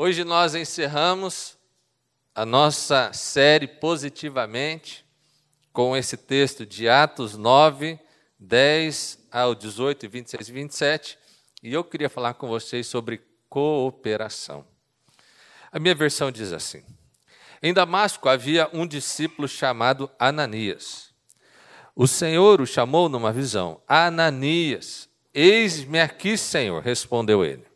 Hoje nós encerramos a nossa série positivamente com esse texto de Atos 9, 10 ao 18, 26 e 27, e eu queria falar com vocês sobre cooperação. A minha versão diz assim: Em Damasco havia um discípulo chamado Ananias. O Senhor o chamou numa visão: Ananias, eis-me aqui, Senhor, respondeu ele.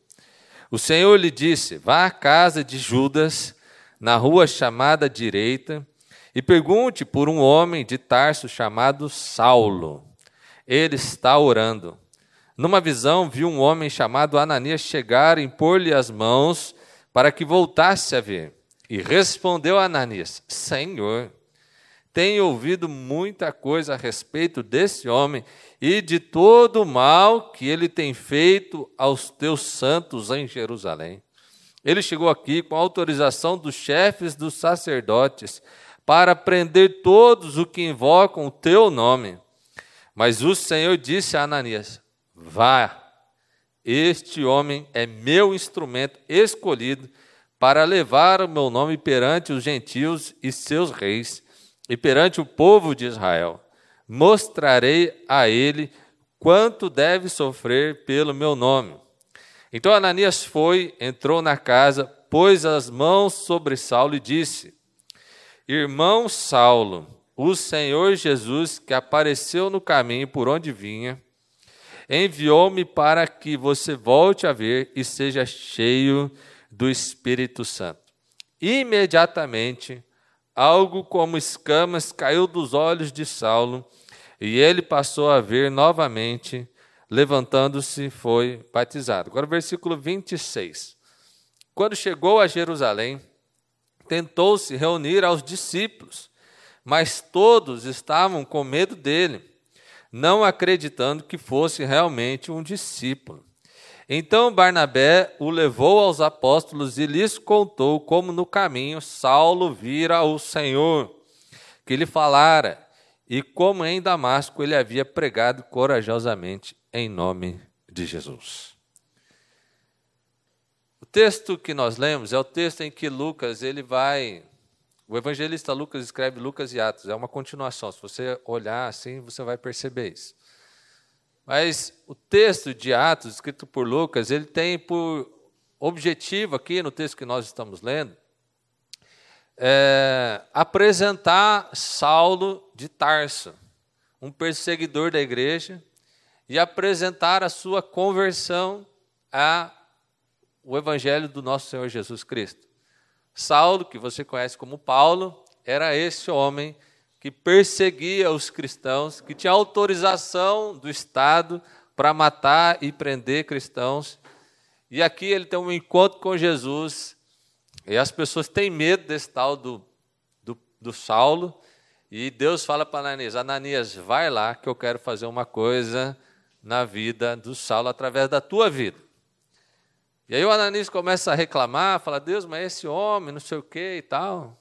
O Senhor lhe disse: Vá à casa de Judas, na rua chamada direita, e pergunte por um homem de Tarso chamado Saulo. Ele está orando. Numa visão, viu um homem chamado Ananias chegar e impor-lhe as mãos para que voltasse a ver. E respondeu Ananias: Senhor, tenho ouvido muita coisa a respeito desse homem e de todo o mal que ele tem feito aos teus santos em Jerusalém. Ele chegou aqui com autorização dos chefes dos sacerdotes para prender todos os que invocam o teu nome. Mas o Senhor disse a Ananias: Vá, este homem é meu instrumento escolhido para levar o meu nome perante os gentios e seus reis e perante o povo de Israel mostrarei a ele quanto deve sofrer pelo meu nome. Então Ananias foi, entrou na casa, pôs as mãos sobre Saulo e disse: Irmão Saulo, o Senhor Jesus, que apareceu no caminho por onde vinha, enviou-me para que você volte a ver e seja cheio do Espírito Santo. Imediatamente, algo como escamas caiu dos olhos de Saulo e ele passou a ver novamente, levantando-se, foi batizado. Agora, versículo 26. Quando chegou a Jerusalém, tentou se reunir aos discípulos, mas todos estavam com medo dele, não acreditando que fosse realmente um discípulo. Então Barnabé o levou aos apóstolos e lhes contou como no caminho Saulo vira o Senhor, que lhe falara e como em Damasco ele havia pregado corajosamente em nome de Jesus. O texto que nós lemos é o texto em que Lucas ele vai o evangelista Lucas escreve Lucas e Atos, é uma continuação. Se você olhar assim, você vai perceber isso. Mas o texto de Atos, escrito por Lucas, ele tem por objetivo aqui no texto que nós estamos lendo, é, apresentar Saulo de Tarso, um perseguidor da igreja, e apresentar a sua conversão ao evangelho do nosso Senhor Jesus Cristo. Saulo, que você conhece como Paulo, era esse homem perseguia os cristãos, que tinha autorização do Estado para matar e prender cristãos. E aqui ele tem um encontro com Jesus e as pessoas têm medo desse tal do, do, do Saulo. E Deus fala para Ananias: Ananias, vai lá que eu quero fazer uma coisa na vida do Saulo através da tua vida. E aí o Ananias começa a reclamar, fala: Deus, mas esse homem, não sei o que e tal.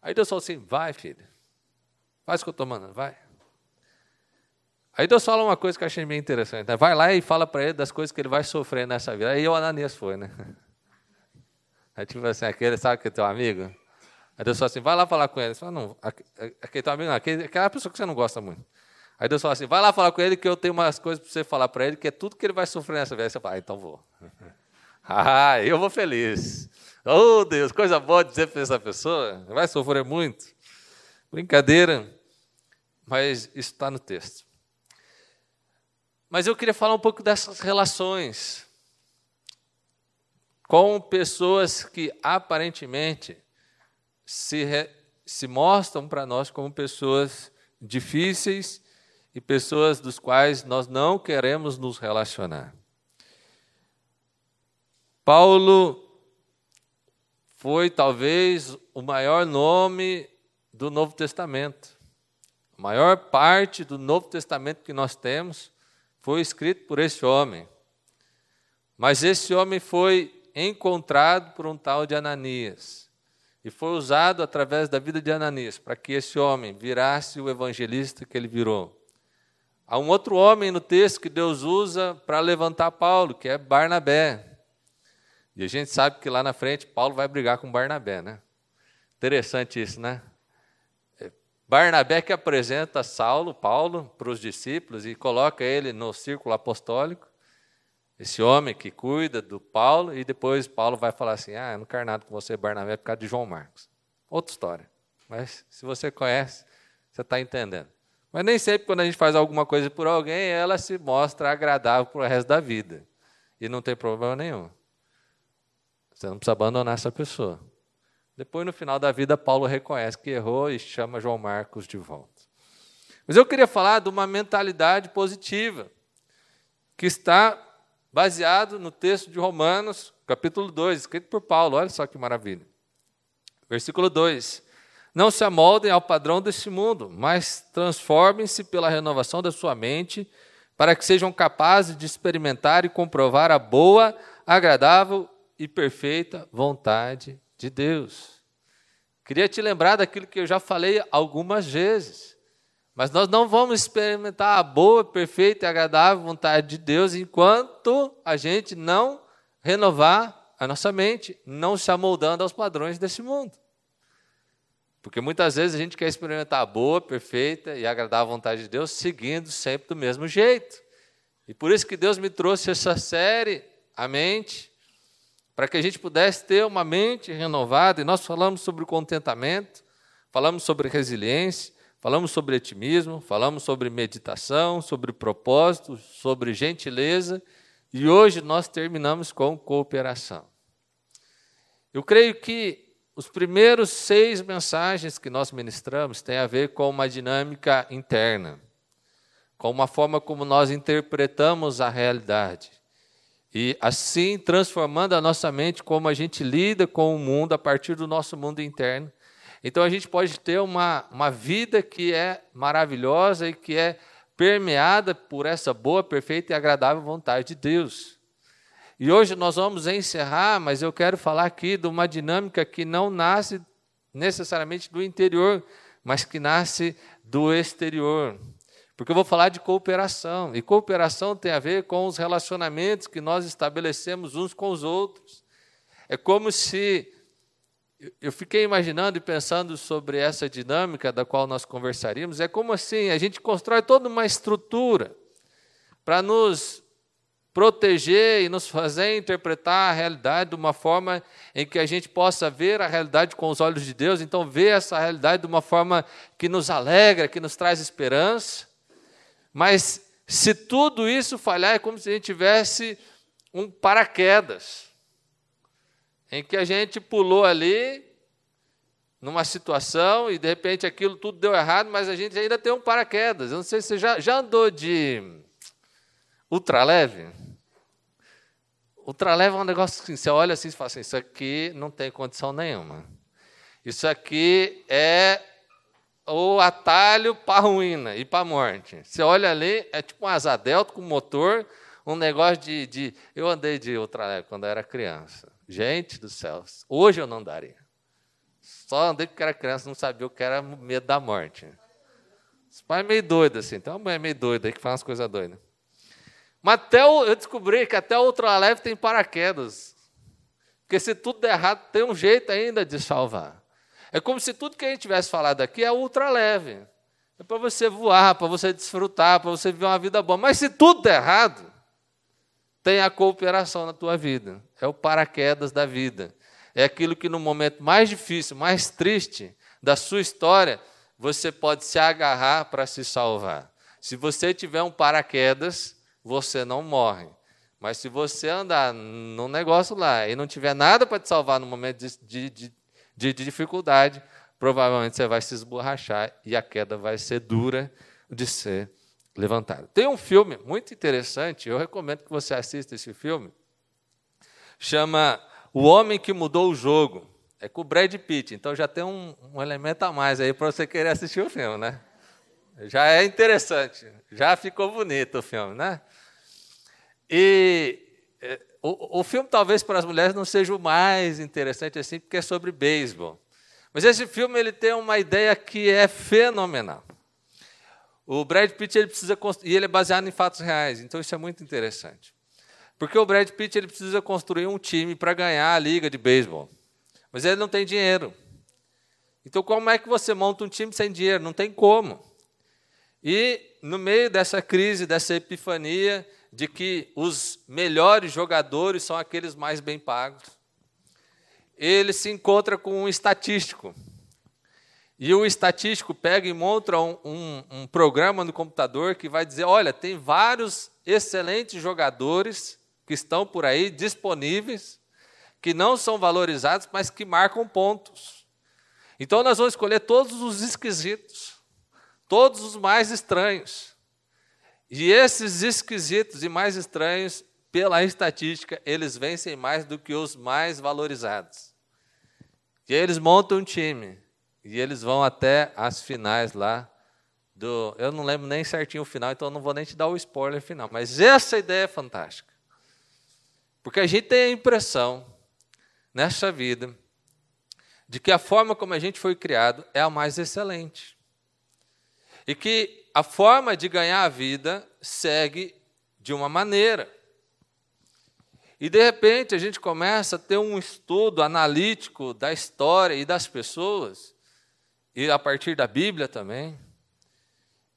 Aí Deus fala assim: vai, filho, faz o que eu estou mandando, vai. Aí Deus fala uma coisa que eu achei bem interessante: né? vai lá e fala para ele das coisas que ele vai sofrer nessa vida. Aí o Ananias foi, né? Aí tipo assim, aquele, sabe que é teu amigo? Aí Deus fala assim, vai lá falar com ele. Ele fala, não, aquele teu amigo não, aquele, aquela pessoa que você não gosta muito. Aí Deus fala assim, vai lá falar com ele que eu tenho umas coisas para você falar para ele, que é tudo que ele vai sofrer nessa vida. Aí você fala, ah, então vou. ah, eu vou feliz. Oh, Deus, coisa boa dizer para essa pessoa. Vai sofrer muito. Brincadeira. Mas isso está no texto. Mas eu queria falar um pouco dessas relações com pessoas que aparentemente se, re, se mostram para nós como pessoas difíceis e pessoas dos quais nós não queremos nos relacionar. Paulo foi talvez o maior nome do Novo Testamento. A maior parte do Novo Testamento que nós temos foi escrito por esse homem. Mas esse homem foi encontrado por um tal de Ananias. E foi usado através da vida de Ananias para que esse homem virasse o evangelista que ele virou. Há um outro homem no texto que Deus usa para levantar Paulo, que é Barnabé. E a gente sabe que lá na frente Paulo vai brigar com Barnabé, né? Interessante isso, né? Barnabé que apresenta Saulo, Paulo, para os discípulos e coloca ele no círculo apostólico. Esse homem que cuida do Paulo, e depois Paulo vai falar assim: Ah, eu não quero nada com você, Barnabé, por causa de João Marcos. Outra história. Mas se você conhece, você está entendendo. Mas nem sempre, quando a gente faz alguma coisa por alguém, ela se mostra agradável para o resto da vida. E não tem problema nenhum. Você não precisa abandonar essa pessoa. Depois, no final da vida, Paulo reconhece que errou e chama João Marcos de volta. Mas eu queria falar de uma mentalidade positiva, que está baseado no texto de Romanos, capítulo 2, escrito por Paulo. Olha só que maravilha. Versículo 2: Não se amoldem ao padrão deste mundo, mas transformem-se pela renovação da sua mente, para que sejam capazes de experimentar e comprovar a boa, agradável e perfeita vontade de Deus. Queria te lembrar daquilo que eu já falei algumas vezes. Mas nós não vamos experimentar a boa, perfeita e agradável vontade de Deus enquanto a gente não renovar a nossa mente, não se amoldando aos padrões desse mundo. Porque muitas vezes a gente quer experimentar a boa, perfeita e agradável vontade de Deus seguindo sempre do mesmo jeito. E por isso que Deus me trouxe essa série, a mente, para que a gente pudesse ter uma mente renovada. E nós falamos sobre contentamento, falamos sobre resiliência, falamos sobre otimismo, falamos sobre meditação, sobre propósito, sobre gentileza. E hoje nós terminamos com cooperação. Eu creio que os primeiros seis mensagens que nós ministramos têm a ver com uma dinâmica interna, com uma forma como nós interpretamos a realidade e assim transformando a nossa mente como a gente lida com o mundo a partir do nosso mundo interno. Então a gente pode ter uma, uma vida que é maravilhosa e que é permeada por essa boa, perfeita e agradável vontade de Deus. E hoje nós vamos encerrar, mas eu quero falar aqui de uma dinâmica que não nasce necessariamente do interior, mas que nasce do exterior. Porque eu vou falar de cooperação. E cooperação tem a ver com os relacionamentos que nós estabelecemos uns com os outros. É como se. Eu fiquei imaginando e pensando sobre essa dinâmica da qual nós conversaríamos. É como assim: a gente constrói toda uma estrutura para nos proteger e nos fazer interpretar a realidade de uma forma em que a gente possa ver a realidade com os olhos de Deus, então ver essa realidade de uma forma que nos alegra, que nos traz esperança. Mas se tudo isso falhar, é como se a gente tivesse um paraquedas, em que a gente pulou ali numa situação e de repente aquilo tudo deu errado, mas a gente ainda tem um paraquedas. Eu não sei se você já, já andou de ultraleve. Ultraleve é um negócio assim, você olha assim e fala assim, isso aqui não tem condição nenhuma. Isso aqui é o atalho para ruína e para morte. Você olha ali, é tipo um asa delta com motor, um negócio de, de... Eu andei de ultraleve quando eu era criança. Gente do céu, hoje eu não daria. Só andei porque era criança, não sabia o que era medo da morte. Esse pai é meio doido assim, tem uma meio doida aí que faz umas coisas doidas. Mas até o, eu descobri que até o ultraleve tem paraquedas. Porque se tudo der errado, tem um jeito ainda de salvar. É como se tudo que a gente tivesse falado aqui é ultra leve. É para você voar, para você desfrutar, para você viver uma vida boa. Mas se tudo der errado, tem a cooperação na tua vida. É o paraquedas da vida. É aquilo que no momento mais difícil, mais triste da sua história, você pode se agarrar para se salvar. Se você tiver um paraquedas, você não morre. Mas se você andar num negócio lá e não tiver nada para te salvar no momento de, de, de, de dificuldade, provavelmente você vai se esborrachar e a queda vai ser dura de ser levantada. Tem um filme muito interessante, eu recomendo que você assista esse filme, chama O Homem que Mudou o Jogo. É com o Brad Pitt, então já tem um, um elemento a mais aí para você querer assistir o filme, né? Já é interessante, já ficou bonito o filme, né? E é, o, o filme, talvez, para as mulheres não seja o mais interessante assim, porque é sobre beisebol. Mas esse filme ele tem uma ideia que é fenomenal. O Brad Pitt ele precisa e ele é baseado em fatos reais, então isso é muito interessante. Porque o Brad Pitt ele precisa construir um time para ganhar a liga de beisebol. Mas ele não tem dinheiro. Então, como é que você monta um time sem dinheiro? Não tem como. E no meio dessa crise, dessa epifania de que os melhores jogadores são aqueles mais bem pagos, ele se encontra com um estatístico. E o estatístico pega e monta um, um, um programa no computador que vai dizer: olha, tem vários excelentes jogadores que estão por aí disponíveis, que não são valorizados, mas que marcam pontos. Então nós vamos escolher todos os esquisitos, todos os mais estranhos. E esses esquisitos e mais estranhos, pela estatística, eles vencem mais do que os mais valorizados. E eles montam um time e eles vão até as finais lá do. Eu não lembro nem certinho o final, então eu não vou nem te dar o spoiler final. Mas essa ideia é fantástica. Porque a gente tem a impressão, nessa vida, de que a forma como a gente foi criado é a mais excelente. E que a forma de ganhar a vida segue de uma maneira. E de repente a gente começa a ter um estudo analítico da história e das pessoas, e a partir da Bíblia também.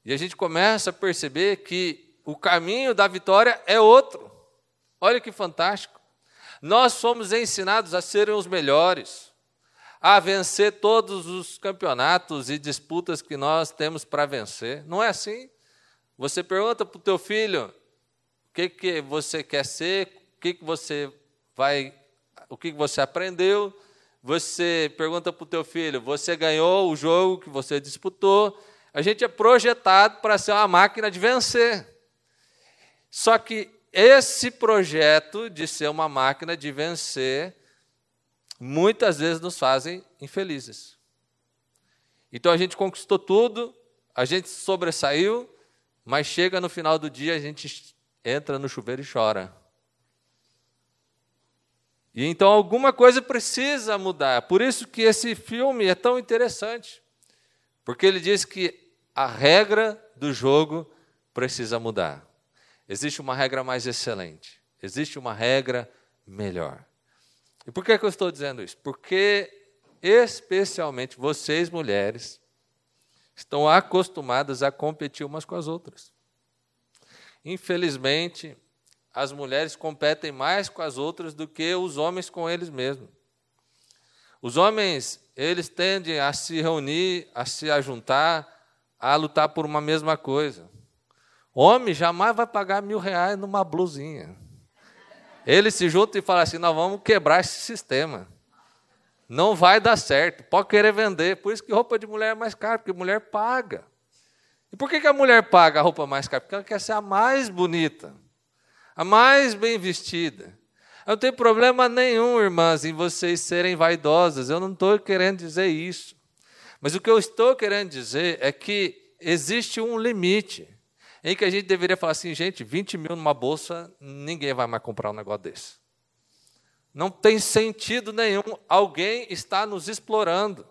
E a gente começa a perceber que o caminho da vitória é outro. Olha que fantástico. Nós somos ensinados a serem os melhores, a vencer todos os campeonatos e disputas que nós temos para vencer. Não é assim? Você pergunta para o teu filho o que, que você quer ser, o que, que você vai, o que, que você aprendeu. Você pergunta para o teu filho, você ganhou o jogo que você disputou. A gente é projetado para ser uma máquina de vencer. Só que esse projeto de ser uma máquina de vencer, muitas vezes nos fazem infelizes. Então a gente conquistou tudo, a gente sobressaiu, mas chega no final do dia, a gente entra no chuveiro e chora. E então alguma coisa precisa mudar. Por isso que esse filme é tão interessante. Porque ele diz que a regra do jogo precisa mudar. Existe uma regra mais excelente. Existe uma regra melhor. E por que, que eu estou dizendo isso? Porque, especialmente vocês, mulheres, estão acostumadas a competir umas com as outras. Infelizmente, as mulheres competem mais com as outras do que os homens com eles mesmos. Os homens, eles tendem a se reunir, a se ajuntar, a lutar por uma mesma coisa. Homem jamais vai pagar mil reais numa blusinha. Ele se junta e fala assim: nós vamos quebrar esse sistema. Não vai dar certo. Pode querer vender. Por isso que roupa de mulher é mais cara, porque mulher paga. E por que, que a mulher paga a roupa mais cara? Porque ela quer ser a mais bonita, a mais bem vestida. Eu não tenho problema nenhum, irmãs, em vocês serem vaidosas. Eu não estou querendo dizer isso. Mas o que eu estou querendo dizer é que existe um limite em que a gente deveria falar assim, gente, 20 mil numa bolsa, ninguém vai mais comprar um negócio desse. Não tem sentido nenhum, alguém está nos explorando.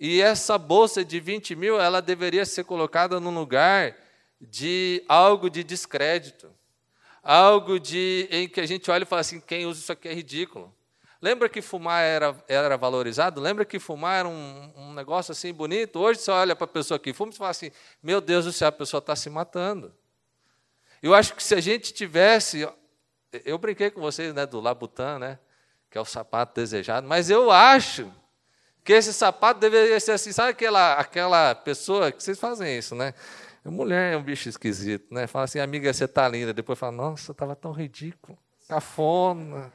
E essa bolsa de 20 mil, ela deveria ser colocada num lugar de algo de descrédito. Algo de, em que a gente olha e fala assim, quem usa isso aqui é ridículo. Lembra que fumar era, era valorizado? Lembra que fumar era um, um negócio assim bonito? Hoje você olha para a pessoa que fuma e fala assim: meu Deus do céu, a pessoa está se matando. Eu acho que se a gente tivesse. Eu brinquei com vocês né, do Labutan, né, que é o sapato desejado, mas eu acho que esse sapato deveria ser assim. Sabe aquela, aquela pessoa que vocês fazem isso, né? Mulher é um bicho esquisito, né? Fala assim, amiga, você está linda. Depois fala, nossa, estava tão ridículo, cafona.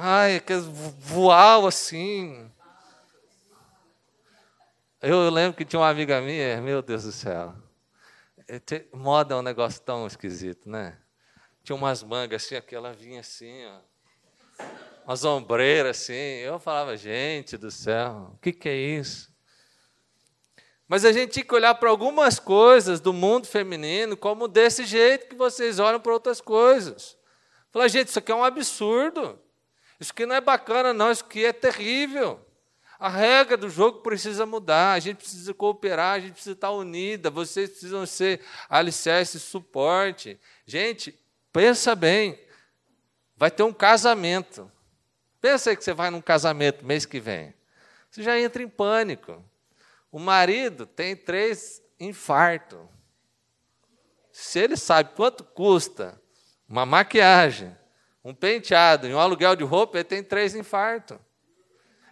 Ai, que voal assim. Eu, eu, lembro que tinha uma amiga minha, meu Deus do céu. É, moda é um negócio tão esquisito, né? Tinha umas mangas assim, aquela vinha assim, ó. Umas ombreiras assim. Eu falava, gente do céu, o que, que é isso? Mas a gente tinha que olhar para algumas coisas do mundo feminino como desse jeito que vocês olham para outras coisas. Falar, gente, isso aqui é um absurdo. Isso aqui não é bacana, não, isso aqui é terrível. A regra do jogo precisa mudar, a gente precisa cooperar, a gente precisa estar unida, vocês precisam ser alicerce, suporte. Gente, pensa bem, vai ter um casamento. Pensa aí que você vai num casamento mês que vem. Você já entra em pânico. O marido tem três infartos. Se ele sabe quanto custa uma maquiagem, um penteado e um aluguel de roupa, ele tem três infartos.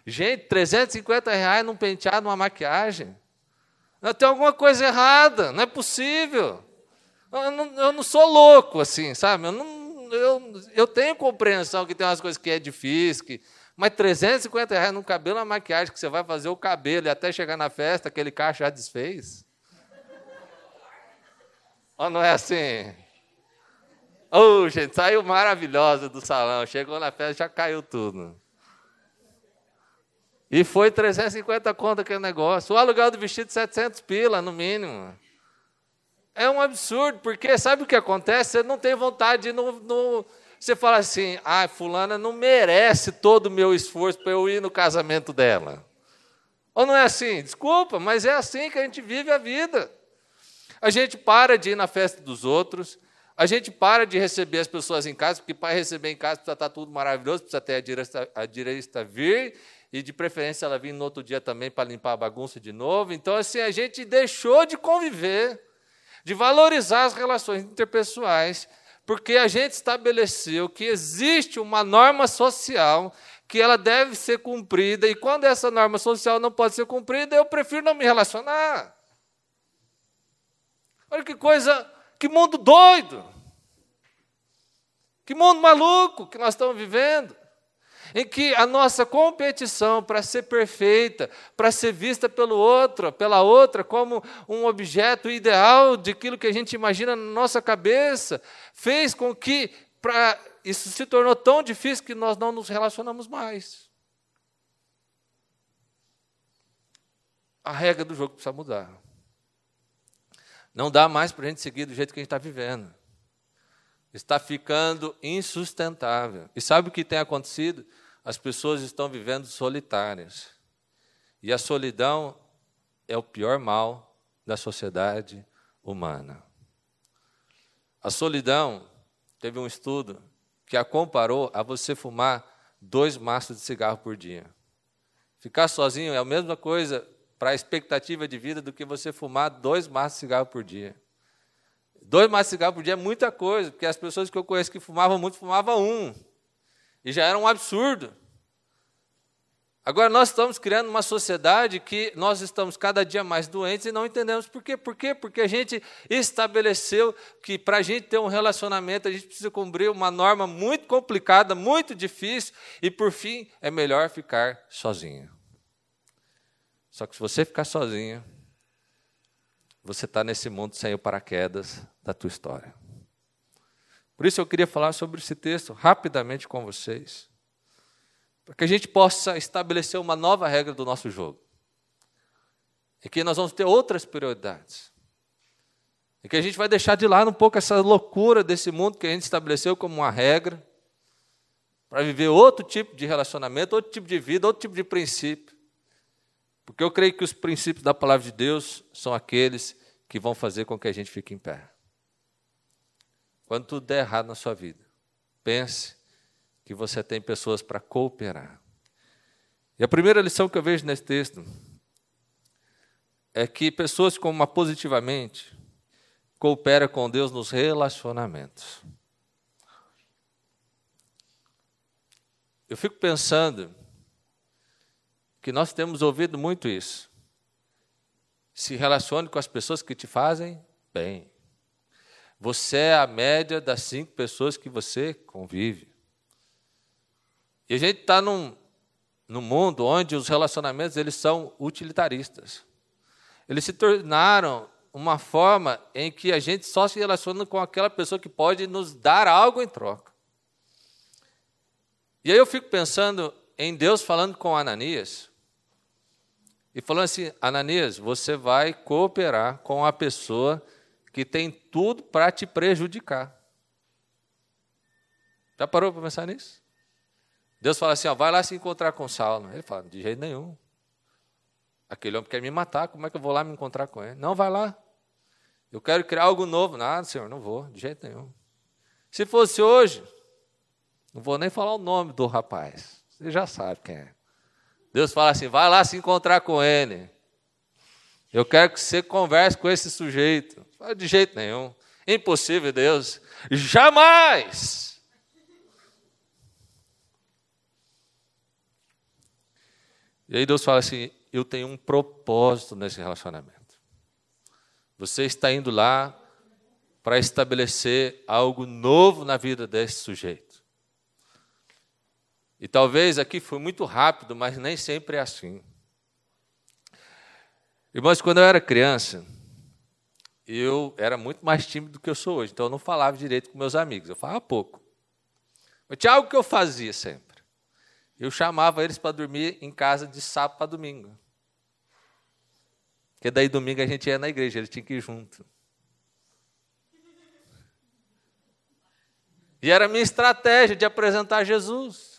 Gente, 350 reais num penteado, uma maquiagem. Não, tem alguma coisa errada, não é possível. Eu não, eu não sou louco assim, sabe? Eu, não, eu, eu tenho compreensão que tem umas coisas que é difícil, que, mas 350 reais num cabelo, uma maquiagem que você vai fazer o cabelo e até chegar na festa, aquele caixa já desfez. Ou não é assim? Oh, gente, saiu maravilhosa do salão. Chegou na festa, já caiu tudo. E foi 350 conto aquele negócio. O aluguel do vestido, 700 pila, no mínimo. É um absurdo, porque sabe o que acontece? Você não tem vontade de no, no você fala assim, ah, fulana não merece todo o meu esforço para eu ir no casamento dela. Ou não é assim? Desculpa, mas é assim que a gente vive a vida. A gente para de ir na festa dos outros, a gente para de receber as pessoas em casa, porque para receber em casa precisa estar tudo maravilhoso, precisa ter a direita, a direita vir, e de preferência ela vir no outro dia também para limpar a bagunça de novo. Então, assim, a gente deixou de conviver, de valorizar as relações interpessoais, porque a gente estabeleceu que existe uma norma social que ela deve ser cumprida, e quando essa norma social não pode ser cumprida, eu prefiro não me relacionar. Olha que coisa, que mundo doido, que mundo maluco que nós estamos vivendo em que a nossa competição para ser perfeita, para ser vista pelo outro, pela outra, como um objeto ideal de aquilo que a gente imagina na nossa cabeça, fez com que pra, isso se tornou tão difícil que nós não nos relacionamos mais. A regra do jogo precisa mudar. Não dá mais para a gente seguir do jeito que a gente está vivendo. Está ficando insustentável. E sabe o que tem acontecido? As pessoas estão vivendo solitárias. E a solidão é o pior mal da sociedade humana. A solidão, teve um estudo que a comparou a você fumar dois maços de cigarro por dia. Ficar sozinho é a mesma coisa para a expectativa de vida do que você fumar dois maços de cigarro por dia. Dois maços de cigarro por dia é muita coisa, porque as pessoas que eu conheço que fumavam muito, fumavam um. E já era um absurdo. Agora, nós estamos criando uma sociedade que nós estamos cada dia mais doentes e não entendemos por quê. Por quê? Porque a gente estabeleceu que para a gente ter um relacionamento, a gente precisa cumprir uma norma muito complicada, muito difícil, e por fim, é melhor ficar sozinho. Só que se você ficar sozinho, você está nesse mundo sem o paraquedas da tua história. Por isso eu queria falar sobre esse texto rapidamente com vocês para que a gente possa estabelecer uma nova regra do nosso jogo. E que nós vamos ter outras prioridades. E que a gente vai deixar de lado um pouco essa loucura desse mundo que a gente estabeleceu como uma regra, para viver outro tipo de relacionamento, outro tipo de vida, outro tipo de princípio. Porque eu creio que os princípios da palavra de Deus são aqueles que vão fazer com que a gente fique em pé. Quando tudo der errado na sua vida, pense que você tem pessoas para cooperar. E a primeira lição que eu vejo nesse texto é que pessoas como uma positivamente cooperam com Deus nos relacionamentos. Eu fico pensando que nós temos ouvido muito isso. Se relacione com as pessoas que te fazem bem. Você é a média das cinco pessoas que você convive. E a gente está num, num mundo onde os relacionamentos eles são utilitaristas. Eles se tornaram uma forma em que a gente só se relaciona com aquela pessoa que pode nos dar algo em troca. E aí eu fico pensando em Deus falando com Ananias e falando assim: Ananias, você vai cooperar com a pessoa que tem tudo para te prejudicar. Já parou para pensar nisso? Deus fala assim: ó, vai lá se encontrar com Saulo. Ele fala: de jeito nenhum. Aquele homem quer me matar, como é que eu vou lá me encontrar com ele? Não, vai lá. Eu quero criar algo novo. Nada, Senhor, não vou, de jeito nenhum. Se fosse hoje, Não vou nem falar o nome do rapaz. Você já sabe quem é. Deus fala assim: vai lá se encontrar com ele. Eu quero que você converse com esse sujeito. De jeito nenhum. Impossível, Deus. Jamais! E aí Deus fala assim: eu tenho um propósito nesse relacionamento. Você está indo lá para estabelecer algo novo na vida desse sujeito. E talvez aqui foi muito rápido, mas nem sempre é assim. Irmãos, quando eu era criança, eu era muito mais tímido do que eu sou hoje, então eu não falava direito com meus amigos, eu falava pouco. Mas tinha algo que eu fazia sempre. Eu chamava eles para dormir em casa de sábado para domingo. Porque daí domingo a gente ia na igreja, eles tinham que ir junto. E era a minha estratégia de apresentar Jesus.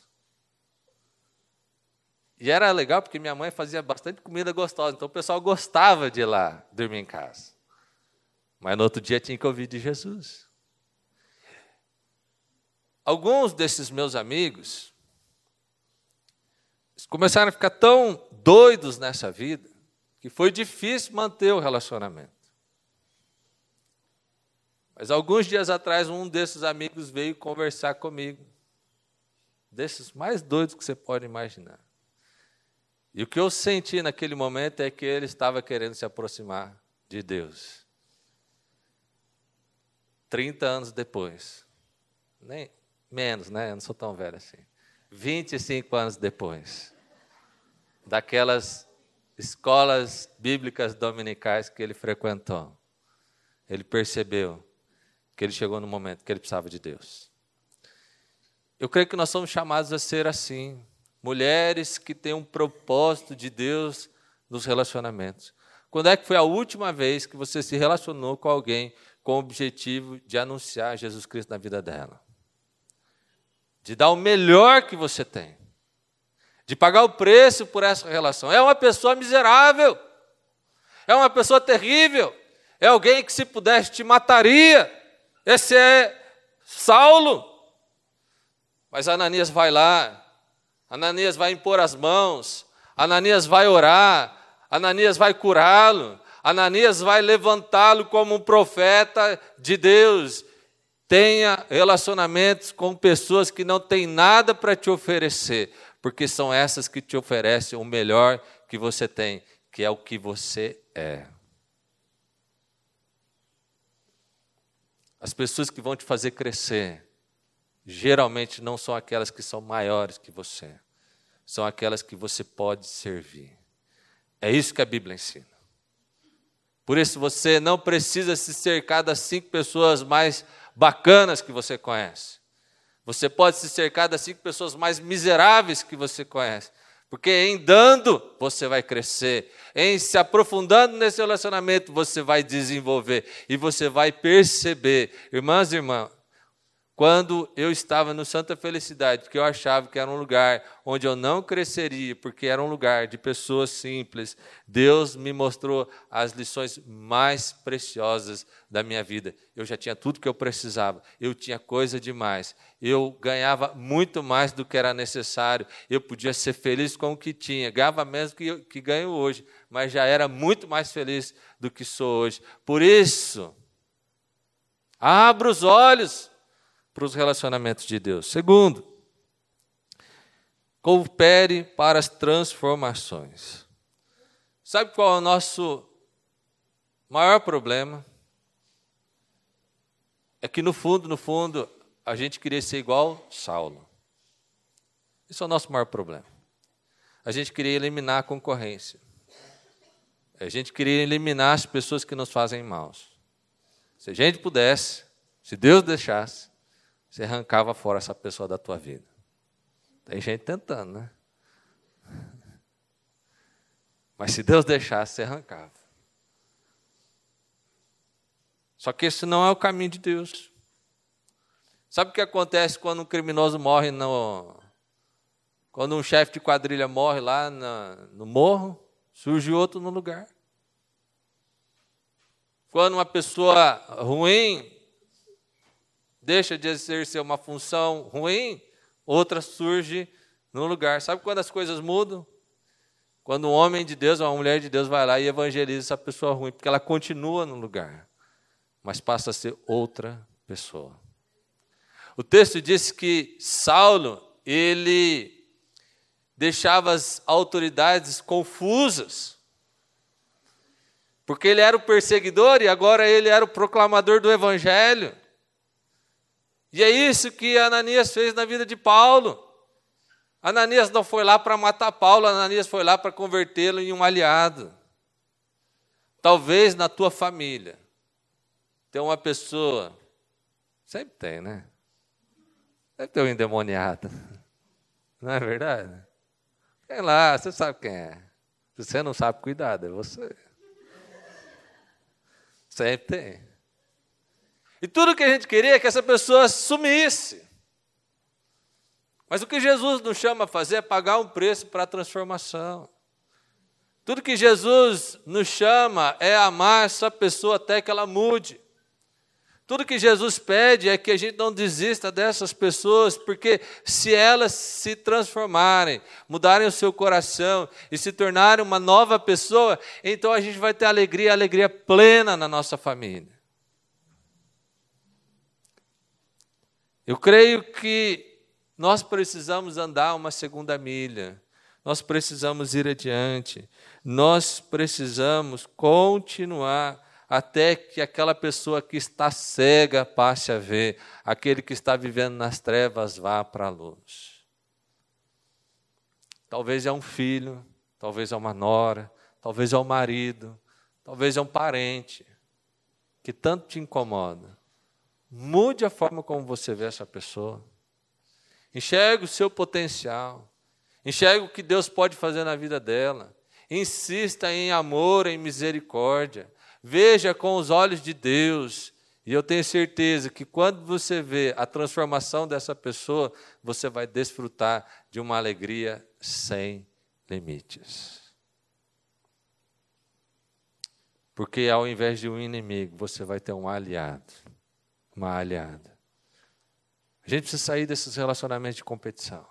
E era legal porque minha mãe fazia bastante comida gostosa, então o pessoal gostava de ir lá dormir em casa. Mas no outro dia tinha que ouvir de Jesus. Alguns desses meus amigos começaram a ficar tão doidos nessa vida que foi difícil manter o relacionamento. Mas alguns dias atrás, um desses amigos veio conversar comigo. Desses mais doidos que você pode imaginar. E o que eu senti naquele momento é que ele estava querendo se aproximar de Deus. 30 anos depois. Nem menos, né? Eu não sou tão velho assim. 25 anos depois. Daquelas escolas bíblicas dominicais que ele frequentou. Ele percebeu que ele chegou no momento que ele precisava de Deus. Eu creio que nós somos chamados a ser assim, mulheres que têm um propósito de Deus nos relacionamentos. Quando é que foi a última vez que você se relacionou com alguém com o objetivo de anunciar Jesus Cristo na vida dela. De dar o melhor que você tem. De pagar o preço por essa relação. É uma pessoa miserável. É uma pessoa terrível. É alguém que, se pudesse, te mataria. Esse é Saulo. Mas Ananias vai lá. Ananias vai impor as mãos. Ananias vai orar. Ananias vai curá-lo. Ananias vai levantá-lo como um profeta de Deus. Tenha relacionamentos com pessoas que não têm nada para te oferecer, porque são essas que te oferecem o melhor que você tem, que é o que você é. As pessoas que vão te fazer crescer, geralmente não são aquelas que são maiores que você, são aquelas que você pode servir. É isso que a Bíblia ensina. Por isso você não precisa se cercar das cinco pessoas mais bacanas que você conhece. Você pode se cercar das cinco pessoas mais miseráveis que você conhece. Porque em dando, você vai crescer. Em se aprofundando nesse relacionamento, você vai desenvolver. E você vai perceber. Irmãs e irmãos, quando eu estava no Santa Felicidade, que eu achava que era um lugar onde eu não cresceria, porque era um lugar de pessoas simples, Deus me mostrou as lições mais preciosas da minha vida. Eu já tinha tudo que eu precisava, eu tinha coisa demais, eu ganhava muito mais do que era necessário, eu podia ser feliz com o que tinha, ganhava menos que, que ganho hoje, mas já era muito mais feliz do que sou hoje. Por isso, abra os olhos para os relacionamentos de Deus. Segundo, coopere para as transformações. Sabe qual é o nosso maior problema? É que no fundo, no fundo, a gente queria ser igual Saulo. Esse é o nosso maior problema. A gente queria eliminar a concorrência. A gente queria eliminar as pessoas que nos fazem mal. Se a gente pudesse, se Deus deixasse, você arrancava fora essa pessoa da tua vida. Tem gente tentando, né? Mas se Deus deixasse, você arrancava. Só que esse não é o caminho de Deus. Sabe o que acontece quando um criminoso morre no. Quando um chefe de quadrilha morre lá no morro, surge outro no lugar. Quando uma pessoa ruim deixa de exercer uma função ruim, outra surge no lugar. Sabe quando as coisas mudam? Quando um homem de Deus, uma mulher de Deus vai lá e evangeliza essa pessoa ruim, porque ela continua no lugar, mas passa a ser outra pessoa. O texto diz que Saulo, ele deixava as autoridades confusas, porque ele era o perseguidor e agora ele era o proclamador do evangelho. E é isso que Ananias fez na vida de Paulo. Ananias não foi lá para matar Paulo, Ananias foi lá para convertê-lo em um aliado. Talvez na tua família tem uma pessoa, sempre tem, né? Deve ter um endemoniado. Não é verdade? Tem lá, você sabe quem é. Se você não sabe, cuidado, é você. Sempre tem. E tudo que a gente queria é que essa pessoa sumisse. Mas o que Jesus nos chama a fazer é pagar um preço para a transformação. Tudo que Jesus nos chama é amar essa pessoa até que ela mude. Tudo que Jesus pede é que a gente não desista dessas pessoas, porque se elas se transformarem, mudarem o seu coração e se tornarem uma nova pessoa, então a gente vai ter alegria, alegria plena na nossa família. Eu creio que nós precisamos andar uma segunda milha, nós precisamos ir adiante, nós precisamos continuar até que aquela pessoa que está cega passe a ver, aquele que está vivendo nas trevas vá para a luz. Talvez é um filho, talvez é uma nora, talvez é um marido, talvez é um parente que tanto te incomoda. Mude a forma como você vê essa pessoa. Enxergue o seu potencial. Enxergue o que Deus pode fazer na vida dela. Insista em amor, em misericórdia. Veja com os olhos de Deus. E eu tenho certeza que quando você vê a transformação dessa pessoa, você vai desfrutar de uma alegria sem limites. Porque ao invés de um inimigo, você vai ter um aliado, uma. A gente precisa sair desses relacionamentos de competição.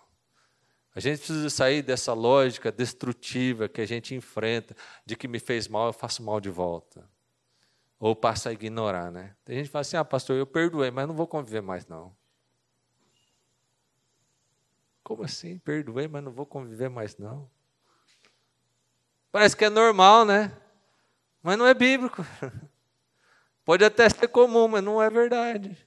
A gente precisa sair dessa lógica destrutiva que a gente enfrenta, de que me fez mal, eu faço mal de volta. Ou passa a ignorar, né? Tem gente que fala assim: ah, pastor, eu perdoei, mas não vou conviver mais, não. Como assim? Perdoei, mas não vou conviver mais, não? Parece que é normal, né? Mas não é bíblico. Pode até ser comum, mas não é verdade.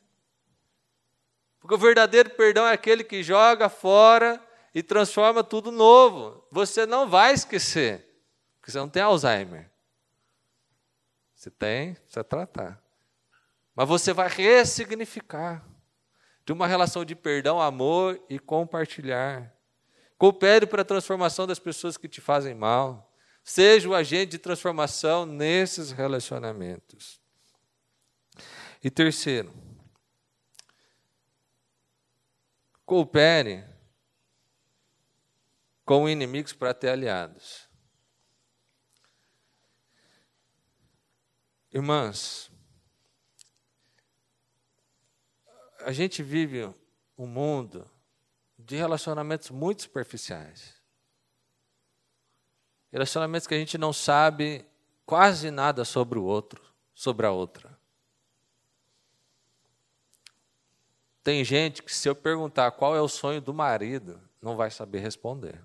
Porque o verdadeiro perdão é aquele que joga fora e transforma tudo novo. Você não vai esquecer, porque você não tem Alzheimer. Você tem, precisa tratar. Mas você vai ressignificar de uma relação de perdão, amor e compartilhar. Coopere para a transformação das pessoas que te fazem mal. Seja o agente de transformação nesses relacionamentos. E terceiro, Coopere com inimigos para ter aliados. Irmãs, a gente vive um mundo de relacionamentos muito superficiais. Relacionamentos que a gente não sabe quase nada sobre o outro, sobre a outra. Tem gente que, se eu perguntar qual é o sonho do marido, não vai saber responder.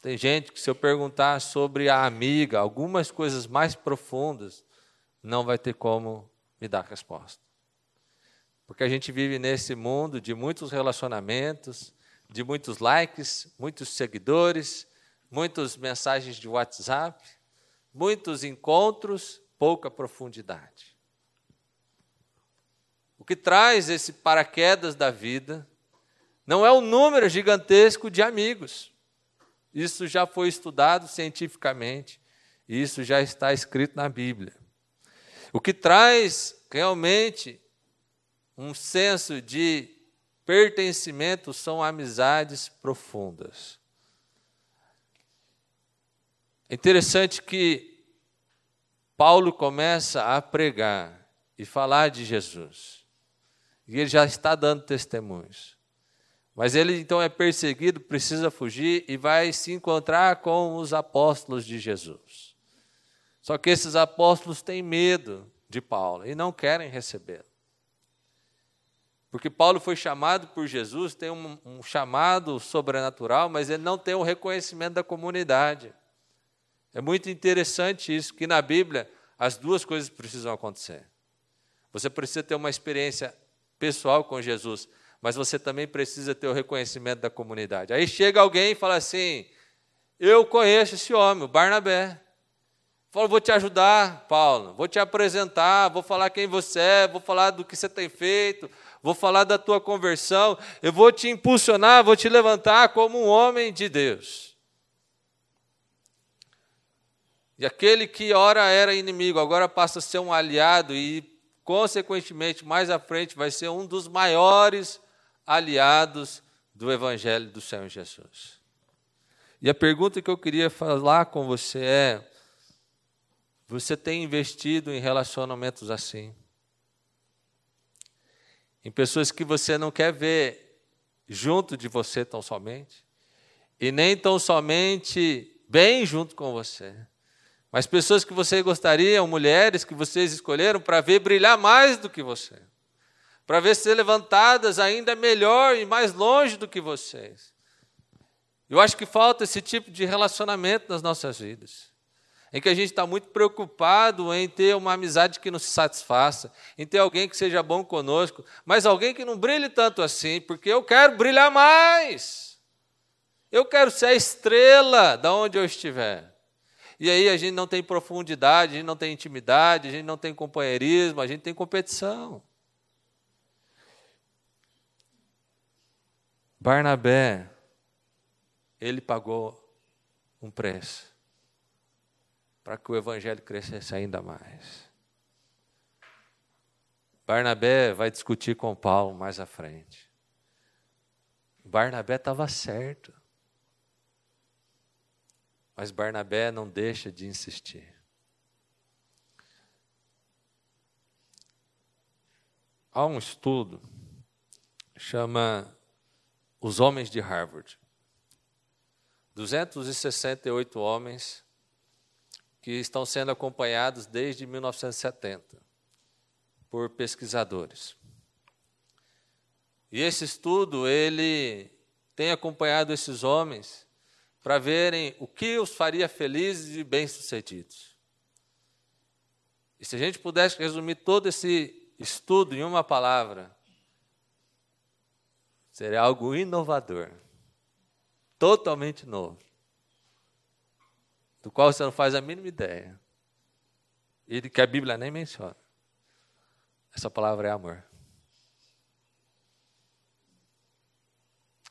Tem gente que, se eu perguntar sobre a amiga, algumas coisas mais profundas, não vai ter como me dar resposta. Porque a gente vive nesse mundo de muitos relacionamentos, de muitos likes, muitos seguidores, muitas mensagens de WhatsApp, muitos encontros, pouca profundidade. O que traz esse paraquedas da vida não é o número gigantesco de amigos. Isso já foi estudado cientificamente, isso já está escrito na Bíblia. O que traz realmente um senso de pertencimento são amizades profundas. É interessante que Paulo começa a pregar e falar de Jesus. E ele já está dando testemunhos. Mas ele então é perseguido, precisa fugir e vai se encontrar com os apóstolos de Jesus. Só que esses apóstolos têm medo de Paulo e não querem recebê-lo. Porque Paulo foi chamado por Jesus, tem um, um, chamado sobrenatural, mas ele não tem o reconhecimento da comunidade. É muito interessante isso, que na Bíblia as duas coisas precisam acontecer. Você precisa ter uma experiência pessoal com Jesus, mas você também precisa ter o reconhecimento da comunidade. Aí chega alguém e fala assim: Eu conheço esse homem, o Barnabé. Fala, vou te ajudar, Paulo, vou te apresentar, vou falar quem você é, vou falar do que você tem feito, vou falar da tua conversão, eu vou te impulsionar, vou te levantar como um homem de Deus. E aquele que ora era inimigo, agora passa a ser um aliado e, consequentemente, mais à frente, vai ser um dos maiores aliados do Evangelho do Senhor Jesus. E a pergunta que eu queria falar com você é: você tem investido em relacionamentos assim? Em pessoas que você não quer ver junto de você tão somente, e nem tão somente bem junto com você, mas pessoas que você gostaria, mulheres que vocês escolheram para ver brilhar mais do que você, para ver ser levantadas ainda melhor e mais longe do que vocês. Eu acho que falta esse tipo de relacionamento nas nossas vidas. Em que a gente está muito preocupado em ter uma amizade que nos satisfaça, em ter alguém que seja bom conosco, mas alguém que não brilhe tanto assim, porque eu quero brilhar mais. Eu quero ser a estrela da onde eu estiver. E aí a gente não tem profundidade, a gente não tem intimidade, a gente não tem companheirismo, a gente tem competição. Barnabé, ele pagou um preço para que o evangelho crescesse ainda mais. Barnabé vai discutir com Paulo mais à frente. Barnabé estava certo. Mas Barnabé não deixa de insistir. Há um estudo chama Os Homens de Harvard. 268 homens que estão sendo acompanhados desde 1970 por pesquisadores. E esse estudo ele tem acompanhado esses homens para verem o que os faria felizes e bem-sucedidos. E se a gente pudesse resumir todo esse estudo em uma palavra, seria algo inovador, totalmente novo, do qual você não faz a mínima ideia, e que a Bíblia nem menciona. Essa palavra é amor.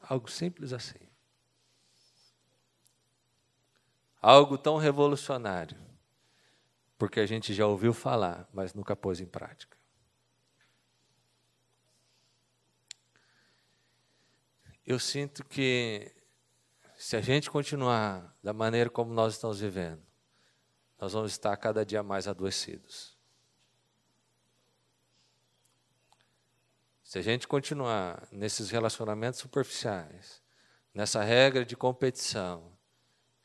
Algo simples assim. Algo tão revolucionário, porque a gente já ouviu falar, mas nunca pôs em prática. Eu sinto que se a gente continuar da maneira como nós estamos vivendo, nós vamos estar cada dia mais adoecidos. Se a gente continuar nesses relacionamentos superficiais, nessa regra de competição,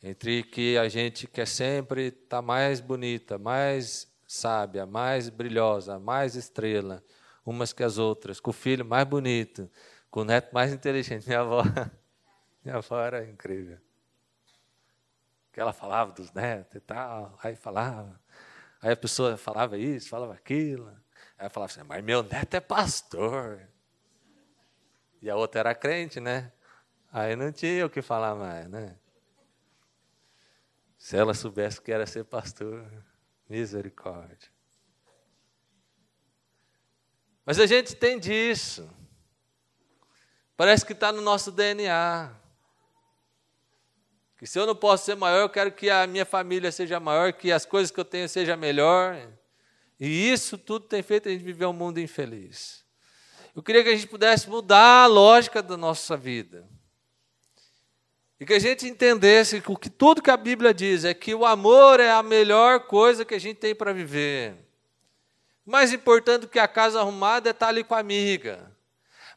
entre que a gente quer sempre estar tá mais bonita, mais sábia, mais brilhosa, mais estrela, umas que as outras, com o filho mais bonito, com o neto mais inteligente. Minha avó, minha avó era incrível. Que ela falava dos netos e tal, aí falava. Aí a pessoa falava isso, falava aquilo. Aí falava assim, mas meu neto é pastor. E a outra era crente, né? Aí não tinha o que falar mais, né? Se ela soubesse que era ser pastor, misericórdia. Mas a gente tem disso. Parece que está no nosso DNA. Que se eu não posso ser maior, eu quero que a minha família seja maior, que as coisas que eu tenho sejam melhor. E isso tudo tem feito a gente viver um mundo infeliz. Eu queria que a gente pudesse mudar a lógica da nossa vida. E que a gente entendesse que, que tudo que a Bíblia diz é que o amor é a melhor coisa que a gente tem para viver. Mais importante do que a casa arrumada é estar ali com a amiga.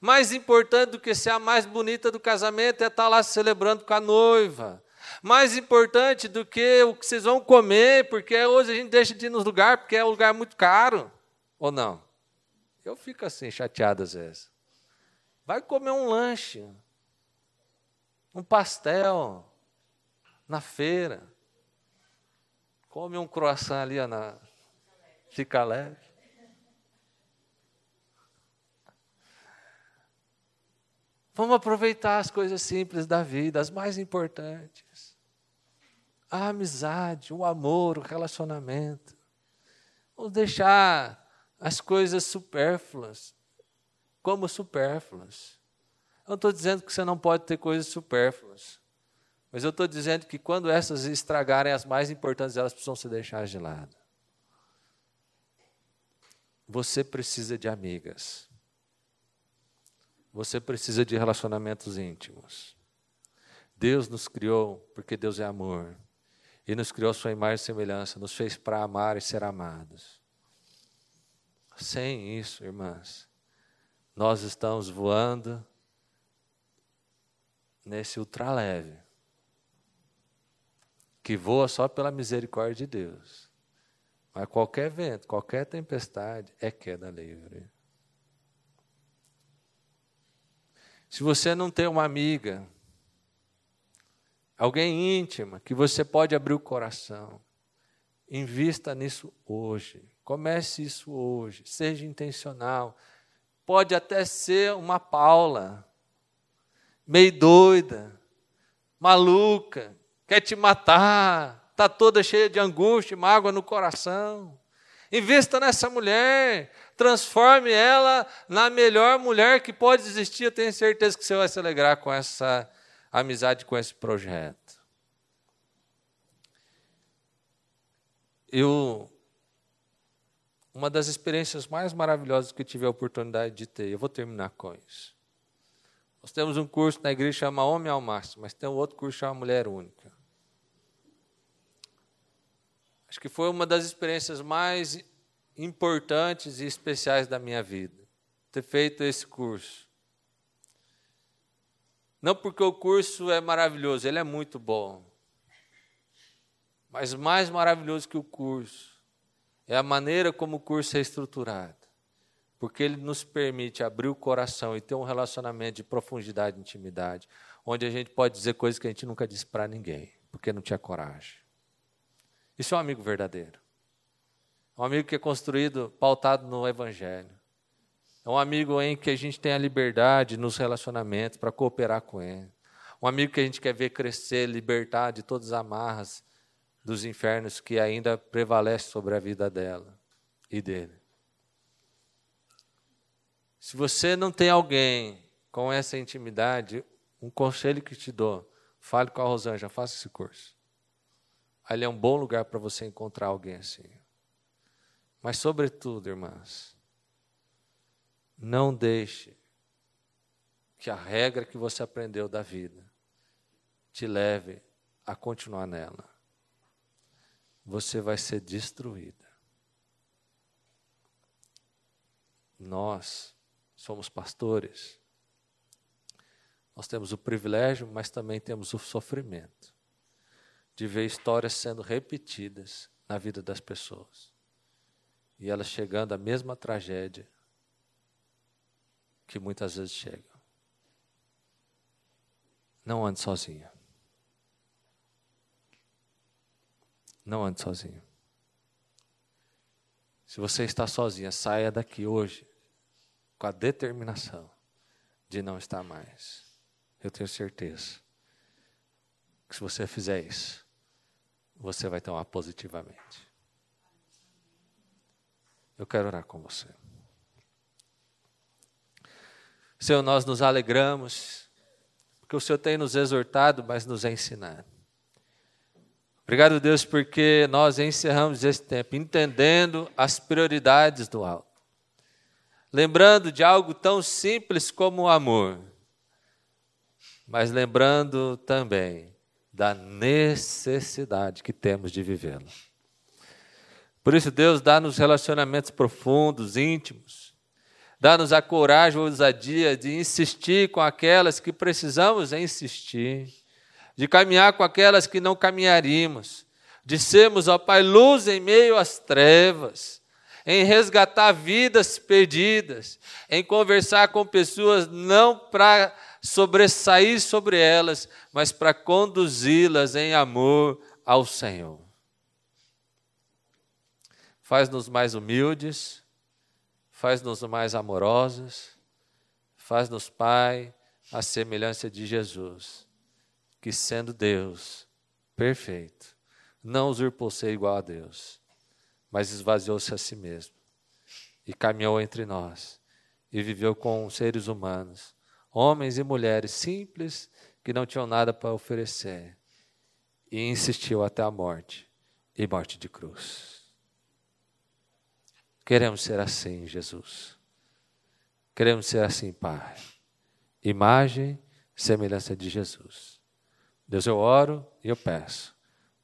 Mais importante do que ser a mais bonita do casamento é estar lá celebrando com a noiva. Mais importante do que o que vocês vão comer, porque hoje a gente deixa de ir nos lugares porque é um lugar muito caro. Ou não? Eu fico assim, chateado às vezes. Vai comer um lanche, um pastel na feira. Come um croissant ali na. Fica leve. Vamos aproveitar as coisas simples da vida, as mais importantes. A amizade, o amor, o relacionamento. Vamos deixar as coisas supérfluas como supérfluas. Eu não estou dizendo que você não pode ter coisas supérfluas. Mas eu estou dizendo que quando essas estragarem as mais importantes, elas precisam ser deixadas de lado. Você precisa de amigas. Você precisa de relacionamentos íntimos. Deus nos criou porque Deus é amor. E nos criou a sua imagem e semelhança, nos fez para amar e ser amados. Sem isso, irmãs, nós estamos voando nesse ultraleve, que voa só pela misericórdia de Deus. Mas qualquer vento, qualquer tempestade é queda livre. Se você não tem uma amiga, alguém íntima, que você pode abrir o coração, invista nisso hoje. Comece isso hoje. Seja intencional. Pode até ser uma Paula, meio doida, maluca, quer te matar, está toda cheia de angústia e mágoa no coração. Invista nessa mulher, transforme ela na melhor mulher que pode existir. Eu tenho certeza que você vai se alegrar com essa amizade, com esse projeto. Eu, uma das experiências mais maravilhosas que eu tive a oportunidade de ter, eu vou terminar com isso. Nós temos um curso na igreja que chama Homem ao Máximo, mas tem um outro curso que chama Mulher Única. Acho que foi uma das experiências mais importantes e especiais da minha vida, ter feito esse curso. Não porque o curso é maravilhoso, ele é muito bom. Mas mais maravilhoso que o curso é a maneira como o curso é estruturado. Porque ele nos permite abrir o coração e ter um relacionamento de profundidade e intimidade, onde a gente pode dizer coisas que a gente nunca disse para ninguém, porque não tinha coragem. Isso é um amigo verdadeiro. Um amigo que é construído, pautado no Evangelho. É um amigo em que a gente tem a liberdade nos relacionamentos para cooperar com ele. Um amigo que a gente quer ver crescer, libertar de todas as amarras dos infernos que ainda prevalece sobre a vida dela e dele. Se você não tem alguém com essa intimidade, um conselho que te dou, fale com a Rosângela, faça esse curso. Ali é um bom lugar para você encontrar alguém assim. Mas, sobretudo, irmãs, não deixe que a regra que você aprendeu da vida te leve a continuar nela. Você vai ser destruída. Nós somos pastores. Nós temos o privilégio, mas também temos o sofrimento de ver histórias sendo repetidas na vida das pessoas e elas chegando à mesma tragédia que muitas vezes chegam. Não ande sozinha. Não ande sozinho. Se você está sozinha, saia daqui hoje com a determinação de não estar mais. Eu tenho certeza que se você fizer isso, você vai tomar positivamente. Eu quero orar com você. Senhor, nós nos alegramos, porque o Senhor tem nos exortado, mas nos ensinado. Obrigado, Deus, porque nós encerramos esse tempo entendendo as prioridades do alto. Lembrando de algo tão simples como o amor, mas lembrando também da necessidade que temos de vivê-lo. Por isso, Deus dá-nos relacionamentos profundos, íntimos. Dá-nos a coragem, a ousadia de insistir com aquelas que precisamos insistir, de caminhar com aquelas que não caminharíamos, de sermos, ó Pai, luz em meio às trevas, em resgatar vidas perdidas, em conversar com pessoas não para sobressair sobre elas, mas para conduzi-las em amor ao Senhor. Faz-nos mais humildes, faz-nos mais amorosos, faz-nos, Pai, a semelhança de Jesus, que sendo Deus perfeito, não usurpou ser igual a Deus, mas esvaziou-se a si mesmo e caminhou entre nós e viveu com seres humanos, homens e mulheres simples que não tinham nada para oferecer e insistiu até a morte e morte de cruz. Queremos ser assim, Jesus. Queremos ser assim, Pai. Imagem, semelhança de Jesus. Deus, eu oro e eu peço.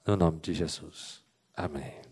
No nome de Jesus. Amém.